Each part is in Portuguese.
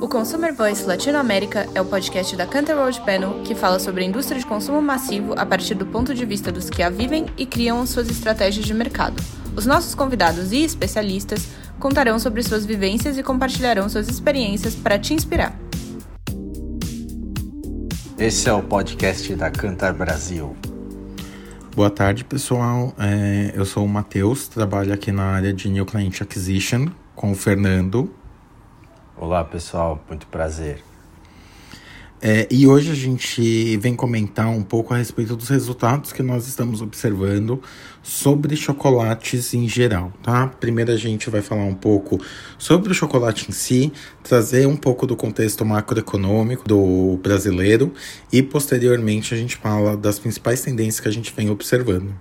O Consumer Voice Latinoamérica é o podcast da Canter World Panel que fala sobre a indústria de consumo massivo a partir do ponto de vista dos que a vivem e criam suas estratégias de mercado. Os nossos convidados e especialistas contarão sobre suas vivências e compartilharão suas experiências para te inspirar. Esse é o podcast da Cantar Brasil. Boa tarde, pessoal. É, eu sou o Matheus, trabalho aqui na área de New Client Acquisition com o Fernando. Olá, pessoal. Muito prazer. É, e hoje a gente vem comentar um pouco a respeito dos resultados que nós estamos observando sobre chocolates em geral, tá? Primeiro a gente vai falar um pouco sobre o chocolate em si, trazer um pouco do contexto macroeconômico do brasileiro e posteriormente a gente fala das principais tendências que a gente vem observando.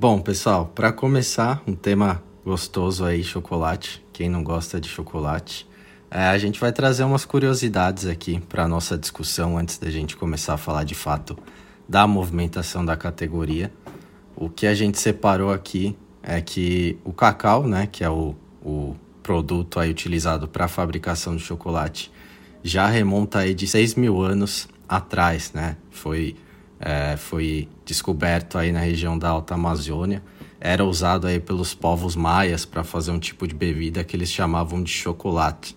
Bom, pessoal, para começar, um tema gostoso aí, chocolate. Quem não gosta de chocolate? É, a gente vai trazer umas curiosidades aqui para nossa discussão antes da gente começar a falar de fato da movimentação da categoria. O que a gente separou aqui é que o cacau, né, que é o, o produto aí utilizado para a fabricação de chocolate, já remonta aí de 6 mil anos atrás, né? Foi, é, foi descoberto aí na região da Alta Amazônia. Era usado aí pelos povos maias para fazer um tipo de bebida que eles chamavam de chocolate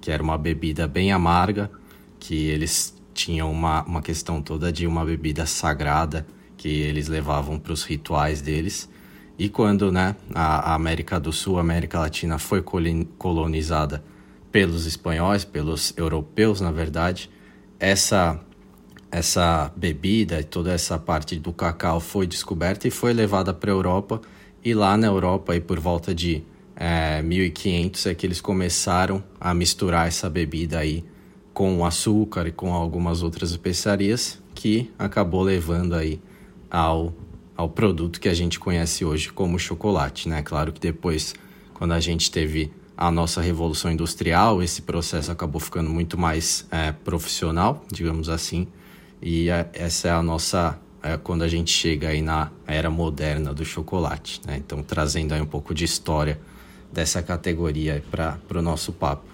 que era uma bebida bem amarga, que eles tinham uma, uma questão toda de uma bebida sagrada que eles levavam para os rituais deles. E quando né, a, a América do Sul, a América Latina foi colonizada pelos espanhóis, pelos europeus, na verdade, essa essa bebida e toda essa parte do cacau foi descoberta e foi levada para a Europa. E lá na Europa, aí por volta de é, 1500 é que eles começaram a misturar essa bebida aí com açúcar e com algumas outras especiarias que acabou levando aí ao, ao produto que a gente conhece hoje como chocolate, né? Claro que depois, quando a gente teve a nossa revolução industrial, esse processo acabou ficando muito mais é, profissional, digamos assim, e é, essa é a nossa é, quando a gente chega aí na era moderna do chocolate, né? Então trazendo aí um pouco de história dessa categoria para o nosso papo.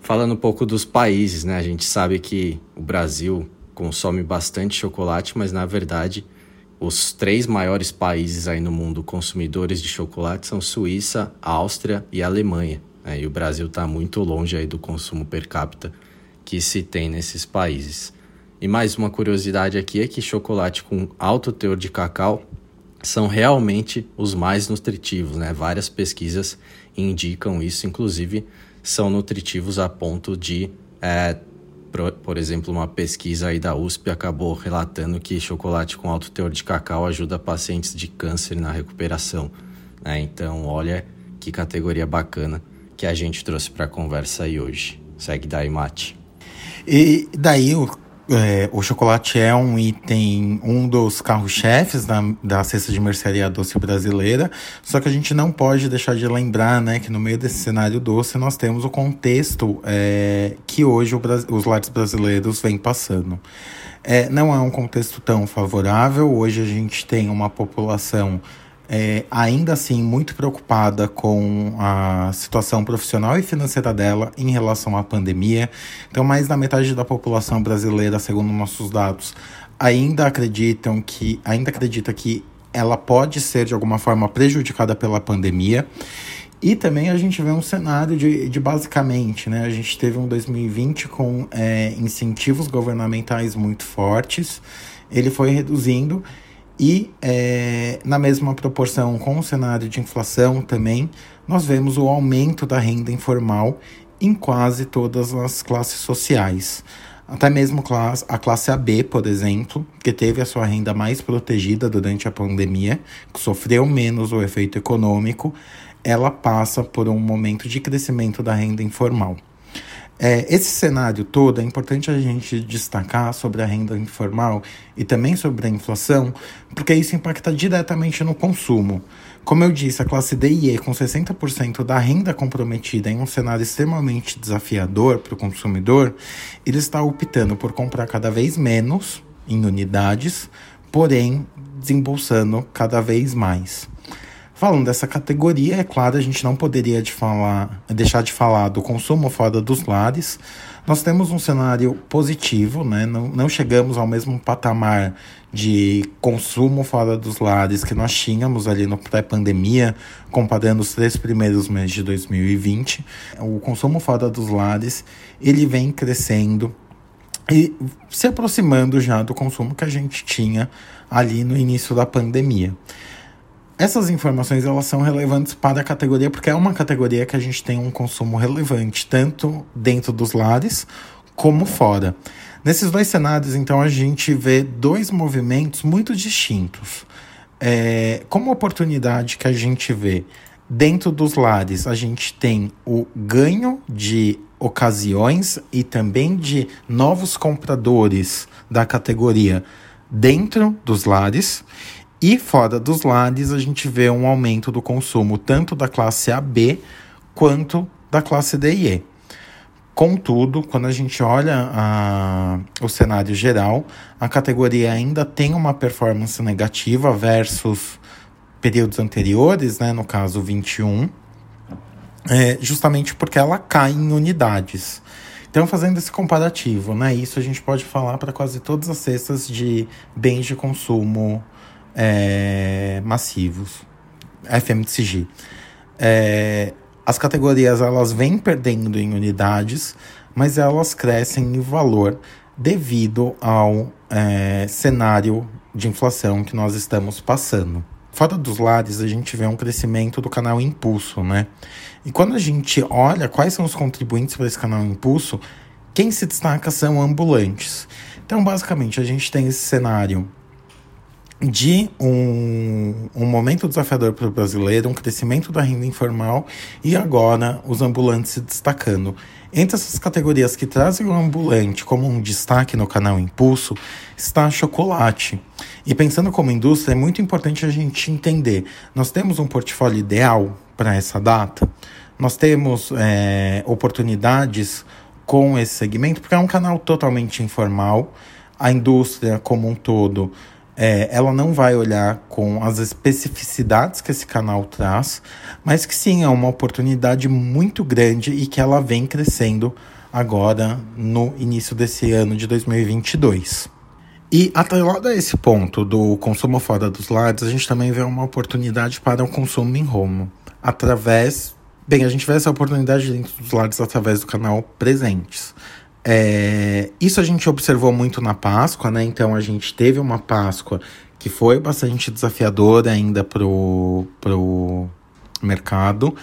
Falando um pouco dos países, né? A gente sabe que o Brasil consome bastante chocolate, mas na verdade os três maiores países aí no mundo consumidores de chocolate são Suíça, Áustria e Alemanha. Né? E o Brasil está muito longe aí do consumo per capita que se tem nesses países. E mais uma curiosidade aqui é que chocolate com alto teor de cacau são realmente os mais nutritivos, né? Várias pesquisas indicam isso, inclusive são nutritivos a ponto de, é, por, por, exemplo, uma pesquisa aí da USP acabou relatando que chocolate com alto teor de cacau ajuda pacientes de câncer na recuperação. Né? Então, olha que categoria bacana que a gente trouxe para a conversa aí hoje. Segue daí, Mate. E daí o é, o chocolate é um item, um dos carros-chefes da, da cesta de mercearia doce brasileira, só que a gente não pode deixar de lembrar né, que no meio desse cenário doce nós temos o contexto é, que hoje o, os lares brasileiros vêm passando. É, não é um contexto tão favorável, hoje a gente tem uma população é, ainda assim muito preocupada com a situação profissional e financeira dela em relação à pandemia. Então, mais da metade da população brasileira, segundo nossos dados, ainda acreditam que ainda acredita que ela pode ser de alguma forma prejudicada pela pandemia. E também a gente vê um cenário de, de basicamente, né? A gente teve um 2020 com é, incentivos governamentais muito fortes, ele foi reduzindo e é, na mesma proporção com o cenário de inflação também, nós vemos o aumento da renda informal em quase todas as classes sociais. Até mesmo a classe AB, por exemplo, que teve a sua renda mais protegida durante a pandemia, que sofreu menos o efeito econômico, ela passa por um momento de crescimento da renda informal. É, esse cenário todo é importante a gente destacar sobre a renda informal e também sobre a inflação, porque isso impacta diretamente no consumo. Como eu disse, a classe D e E, com 60% da renda comprometida em um cenário extremamente desafiador para o consumidor, ele está optando por comprar cada vez menos em unidades, porém desembolsando cada vez mais. Falando dessa categoria, é claro, a gente não poderia de falar, deixar de falar do consumo fora dos lares. Nós temos um cenário positivo, né? não, não chegamos ao mesmo patamar de consumo fora dos lares que nós tínhamos ali no pré-pandemia, comparando os três primeiros meses de 2020. O consumo fora dos lares ele vem crescendo e se aproximando já do consumo que a gente tinha ali no início da pandemia. Essas informações elas são relevantes para a categoria porque é uma categoria que a gente tem um consumo relevante tanto dentro dos lares como fora. Nesses dois cenários, então, a gente vê dois movimentos muito distintos. É, como oportunidade que a gente vê dentro dos lares, a gente tem o ganho de ocasiões e também de novos compradores da categoria dentro dos lares. E fora dos lares, a gente vê um aumento do consumo tanto da classe AB quanto da classe D e E. Contudo, quando a gente olha a, o cenário geral, a categoria ainda tem uma performance negativa versus períodos anteriores, né, no caso 21, é, justamente porque ela cai em unidades. Então, fazendo esse comparativo, né, isso a gente pode falar para quase todas as cestas de bens de consumo é, massivos, FMCG. É, as categorias elas vêm perdendo em unidades, mas elas crescem em valor devido ao é, cenário de inflação que nós estamos passando. Fora dos lares, a gente vê um crescimento do canal Impulso, né? E quando a gente olha quais são os contribuintes para esse canal Impulso, quem se destaca são ambulantes. Então, basicamente, a gente tem esse cenário de um, um momento desafiador para o brasileiro, um crescimento da renda informal e agora os ambulantes se destacando. Entre essas categorias que trazem o ambulante como um destaque no canal Impulso está chocolate. E pensando como indústria, é muito importante a gente entender: nós temos um portfólio ideal para essa data, nós temos é, oportunidades com esse segmento, porque é um canal totalmente informal, a indústria como um todo é, ela não vai olhar com as especificidades que esse canal traz, mas que sim é uma oportunidade muito grande e que ela vem crescendo agora no início desse ano de 2022. E atrelado a esse ponto do consumo fora dos lares, a gente também vê uma oportunidade para o consumo em home, através. Bem, a gente vê essa oportunidade dentro dos lares através do canal Presentes. É, isso a gente observou muito na Páscoa, né? Então a gente teve uma Páscoa que foi bastante desafiadora ainda pro, pro mercado.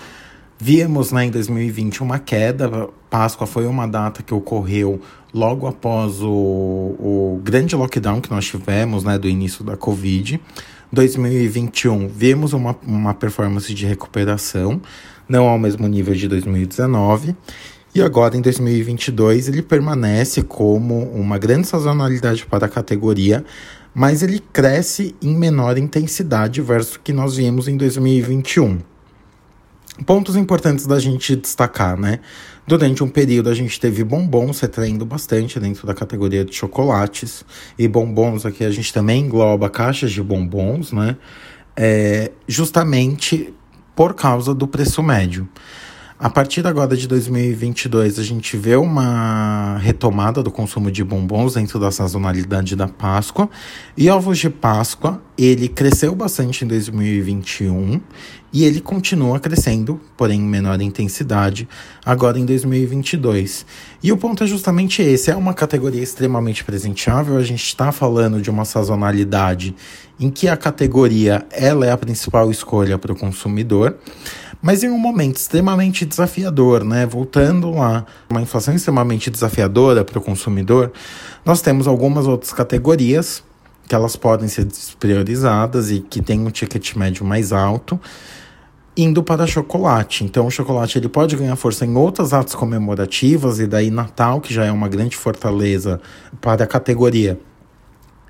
Vimos né, em 2020 uma queda. Páscoa foi uma data que ocorreu logo após o, o grande lockdown que nós tivemos, né, do início da Covid. 2021 vimos uma, uma performance de recuperação, não ao mesmo nível de 2019. E agora, em 2022, ele permanece como uma grande sazonalidade para a categoria, mas ele cresce em menor intensidade versus o que nós vimos em 2021. Pontos importantes da gente destacar, né? Durante um período a gente teve bombons retraindo bastante dentro da categoria de chocolates. E bombons aqui a gente também engloba caixas de bombons, né? É, justamente por causa do preço médio. A partir agora de 2022, a gente vê uma retomada do consumo de bombons dentro da sazonalidade da Páscoa. E ovos de Páscoa, ele cresceu bastante em 2021 e ele continua crescendo, porém em menor intensidade, agora em 2022. E o ponto é justamente esse: é uma categoria extremamente presenteável. A gente está falando de uma sazonalidade em que a categoria ela é a principal escolha para o consumidor mas em um momento extremamente desafiador, né? Voltando lá, uma inflação extremamente desafiadora para o consumidor, nós temos algumas outras categorias que elas podem ser despriorizadas e que têm um ticket médio mais alto, indo para chocolate. Então, o chocolate ele pode ganhar força em outras atos comemorativas e daí Natal, que já é uma grande fortaleza para a categoria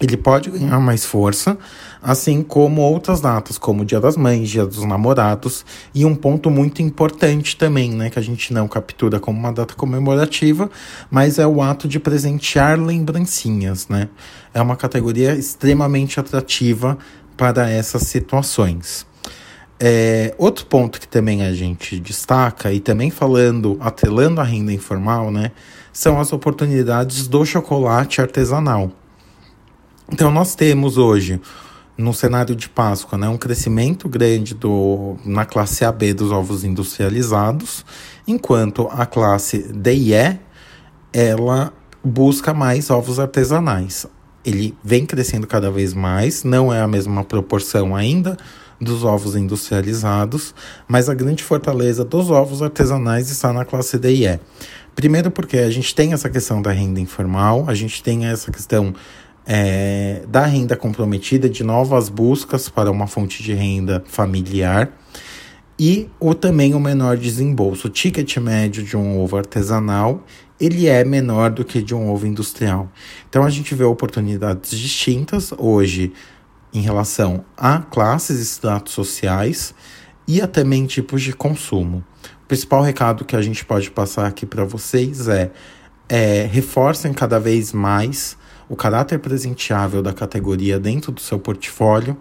ele pode ganhar mais força, assim como outras datas, como o Dia das Mães, Dia dos Namorados, e um ponto muito importante também, né, que a gente não captura como uma data comemorativa, mas é o ato de presentear lembrancinhas, né? É uma categoria extremamente atrativa para essas situações. É, outro ponto que também a gente destaca, e também falando, atrelando a renda informal, né, são as oportunidades do chocolate artesanal. Então, nós temos hoje, no cenário de Páscoa, né, um crescimento grande do, na classe AB dos ovos industrializados, enquanto a classe D e E, ela busca mais ovos artesanais. Ele vem crescendo cada vez mais, não é a mesma proporção ainda, dos ovos industrializados, mas a grande fortaleza dos ovos artesanais está na classe D e E. Primeiro porque a gente tem essa questão da renda informal, a gente tem essa questão é, da renda comprometida, de novas buscas para uma fonte de renda familiar e o também o menor desembolso. O ticket médio de um ovo artesanal ele é menor do que de um ovo industrial. Então a gente vê oportunidades distintas hoje em relação a classes e estratos sociais e a também tipos de consumo. O principal recado que a gente pode passar aqui para vocês é, é reforcem cada vez mais o caráter presenteável da categoria dentro do seu portfólio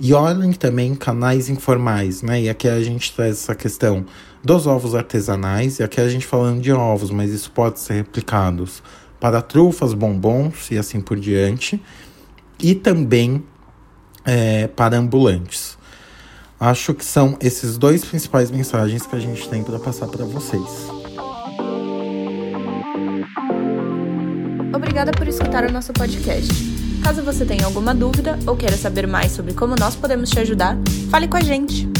e olhem também canais informais, né? E aqui a gente traz essa questão dos ovos artesanais, e aqui a gente falando de ovos, mas isso pode ser replicado para trufas, bombons e assim por diante, e também é, para ambulantes. Acho que são esses dois principais mensagens que a gente tem para passar para vocês. Obrigada por escutar o nosso podcast. Caso você tenha alguma dúvida ou queira saber mais sobre como nós podemos te ajudar, fale com a gente.